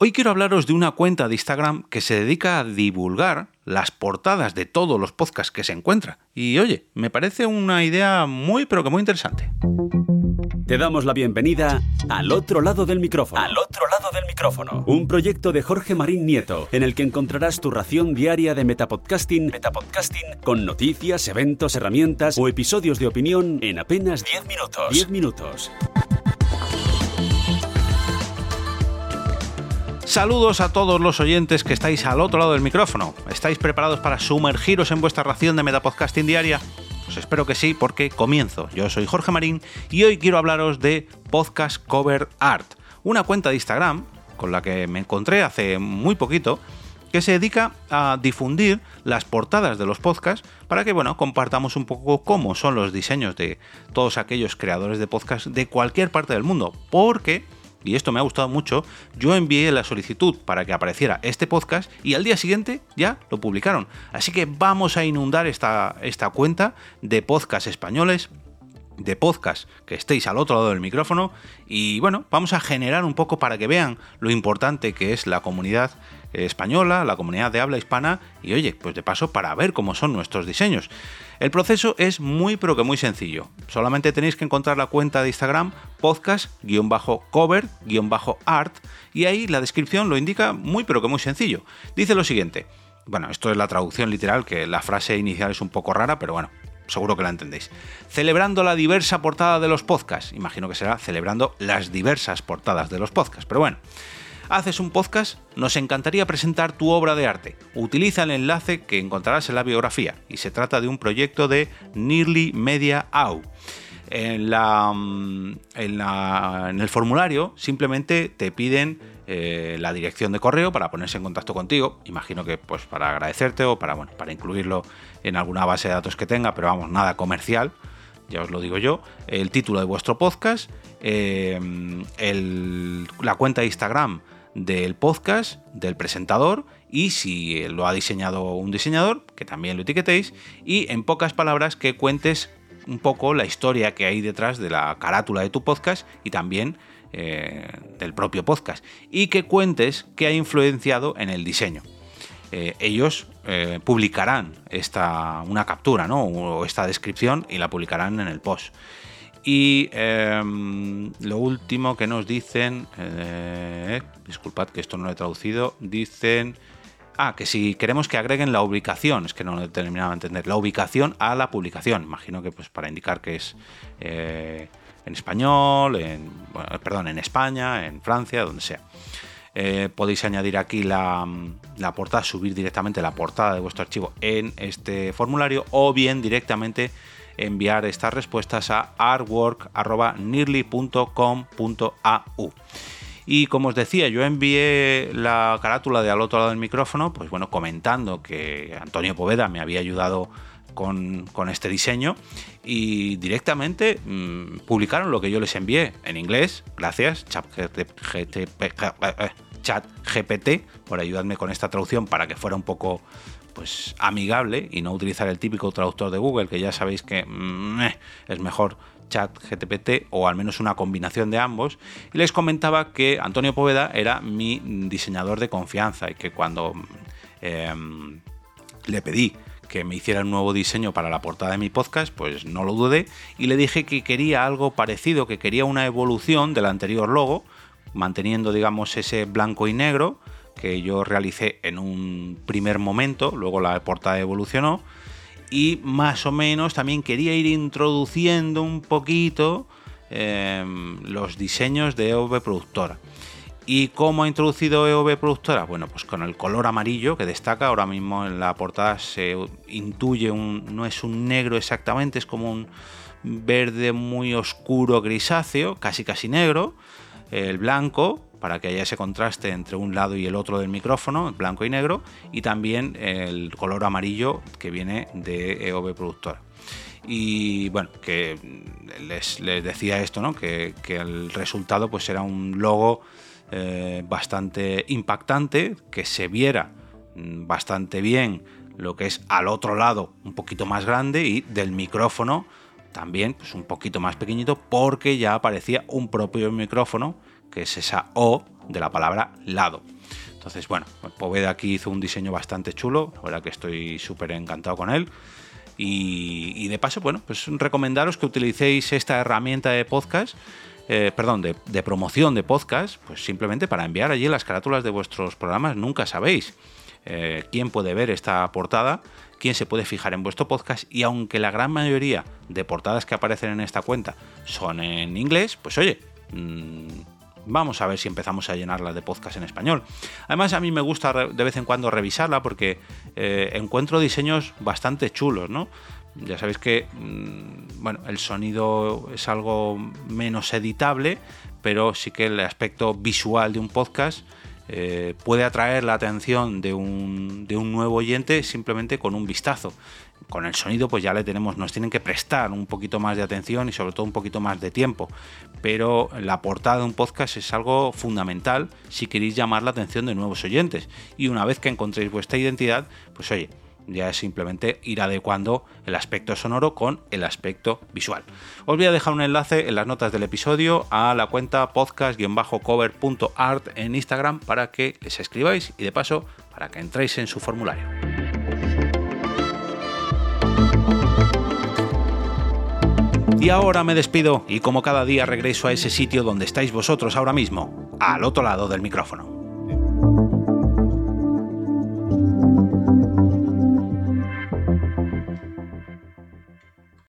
Hoy quiero hablaros de una cuenta de Instagram que se dedica a divulgar las portadas de todos los podcasts que se encuentra. Y oye, me parece una idea muy pero que muy interesante. Te damos la bienvenida al otro lado del micrófono. Al otro lado del micrófono. Un proyecto de Jorge Marín Nieto, en el que encontrarás tu ración diaria de metapodcasting, metapodcasting con noticias, eventos, herramientas o episodios de opinión en apenas 10 minutos. 10 minutos. Saludos a todos los oyentes que estáis al otro lado del micrófono. ¿Estáis preparados para sumergiros en vuestra ración de Metapodcasting diaria? Pues espero que sí, porque comienzo. Yo soy Jorge Marín y hoy quiero hablaros de Podcast Cover Art, una cuenta de Instagram con la que me encontré hace muy poquito que se dedica a difundir las portadas de los podcasts para que, bueno, compartamos un poco cómo son los diseños de todos aquellos creadores de podcasts de cualquier parte del mundo, porque y esto me ha gustado mucho, yo envié la solicitud para que apareciera este podcast y al día siguiente ya lo publicaron. Así que vamos a inundar esta, esta cuenta de podcasts españoles de podcast que estéis al otro lado del micrófono y bueno, vamos a generar un poco para que vean lo importante que es la comunidad española, la comunidad de habla hispana y oye, pues de paso para ver cómo son nuestros diseños. El proceso es muy pero que muy sencillo. Solamente tenéis que encontrar la cuenta de Instagram podcast-cover-art y ahí la descripción lo indica muy pero que muy sencillo. Dice lo siguiente. Bueno, esto es la traducción literal, que la frase inicial es un poco rara, pero bueno, seguro que la entendéis. Celebrando la diversa portada de los podcasts. Imagino que será celebrando las diversas portadas de los podcasts, pero bueno haces un podcast, nos encantaría presentar tu obra de arte. Utiliza el enlace que encontrarás en la biografía y se trata de un proyecto de Nearly Media AU. En, la, mm, en, el formulario simplemente te piden eh, la dirección de correo para ponerse en contacto contigo. Imagino que pues para agradecerte o para, bueno, para incluirlo en alguna base de datos que tenga, pero vamos, nada comercial ya os lo digo yo, el título de vuestro podcast, eh, la cuenta de Instagram del podcast, del presentador y si lo ha diseñado un diseñador, que también lo etiquetéis y en pocas palabras que cuentes un poco la historia que hay detrás de la carátula de tu podcast y también eh, del propio podcast y que cuentes qué ha influenciado en el diseño. Eh, ellos eh, publicarán esta, una captura ¿no? o esta descripción y la publicarán en el post. Y em, lo último que nos dicen, disculpad que esto no lo he traducido, dicen, ah, que si queremos que agreguen la ubicación, es que no lo he terminado de entender, la ubicación a la publicación, imagino que pues para indicar que es en español, en, perdón, en España, en Francia, donde sea. Eh, podéis añadir aquí la, portada, subir directamente la portada de vuestro archivo en este formulario o bien directamente enviar estas respuestas a artwork.nearly.com.au. Y como os decía, yo envié la carátula de al otro lado del micrófono, pues bueno, comentando que Antonio Poveda me había ayudado con, este diseño y directamente mm, publicaron lo que yo les envié en inglés. Gracias, chat GPT, por ayudarme con esta traducción para que fuera un poco pues amigable y no utilizar el típico traductor de Google, que ya sabéis que mm, eh, es mejor chat GTPT o al menos una combinación de ambos. Y les comentaba que Antonio Poveda era mi diseñador de confianza y que cuando em, le pedí que me hiciera un nuevo diseño para la portada de mi podcast, pues no lo dudé y le dije que quería algo parecido, que quería una evolución del anterior logo, manteniendo digamos ese blanco y negro que yo realicé en un primer momento, luego la portada evolucionó y más o menos también quería ir introduciendo un poquito em, los diseños de EOB Productora. ¿Y cómo ha introducido EOB Productora? Bueno, pues con el color amarillo que destaca, ahora mismo en la portada se intuye un, no es un negro exactamente, es como un verde muy oscuro grisáceo, casi casi negro, el blanco, para que haya ese contraste entre un lado y el otro del micrófono, blanco y negro, y también el color amarillo que viene de EOB Productora. Y bueno, que les, decía esto, ¿no? Que, el resultado pues era un logo eh, bastante impactante, que se viera mm, bastante bien lo que es al otro lado un poquito más grande y del micrófono también pues un poquito más pequeñito porque ya aparecía un propio micrófono que es esa O de la palabra lado. Entonces, bueno, Poveda aquí hizo un diseño bastante chulo, la verdad que estoy súper encantado con él. Y, de paso, bueno, pues recomendaros que utilicéis esta herramienta de podcast, eh, perdón, de, promoción de podcast, pues simplemente para enviar allí las carátulas de vuestros programas, nunca sabéis eh, quién puede ver esta portada, quién se puede fijar en vuestro podcast y aunque la gran mayoría de portadas que aparecen en esta cuenta son en inglés, pues oye, mm, vamos a ver si empezamos a llenarla de podcast en español. Además, a mí me gusta de vez en cuando revisarla porque eh, encuentro diseños bastante chulos, ¿no? Ya sabéis que mm, bueno, el sonido es algo menos editable, pero sí que el aspecto visual de un podcast eh, puede atraer la atención de un, de un nuevo oyente simplemente con un vistazo con el sonido pues ya le tenemos, nos tienen que prestar un poquito más de atención y sobre todo un poquito más de tiempo. Pero la portada de un podcast es algo fundamental si queréis llamar la atención de nuevos oyentes. Y una vez que encontréis vuestra identidad, pues oye, ya es simplemente ir adecuando el aspecto sonoro con el aspecto visual. Os voy a dejar un enlace en las notas del episodio a la cuenta podcast-cover.art en Instagram para que les escribáis y de paso para que entréis en su formulario. Y ahora me despido y como cada día regreso a ese sitio donde estáis vosotros ahora mismo, al otro lado del micrófono.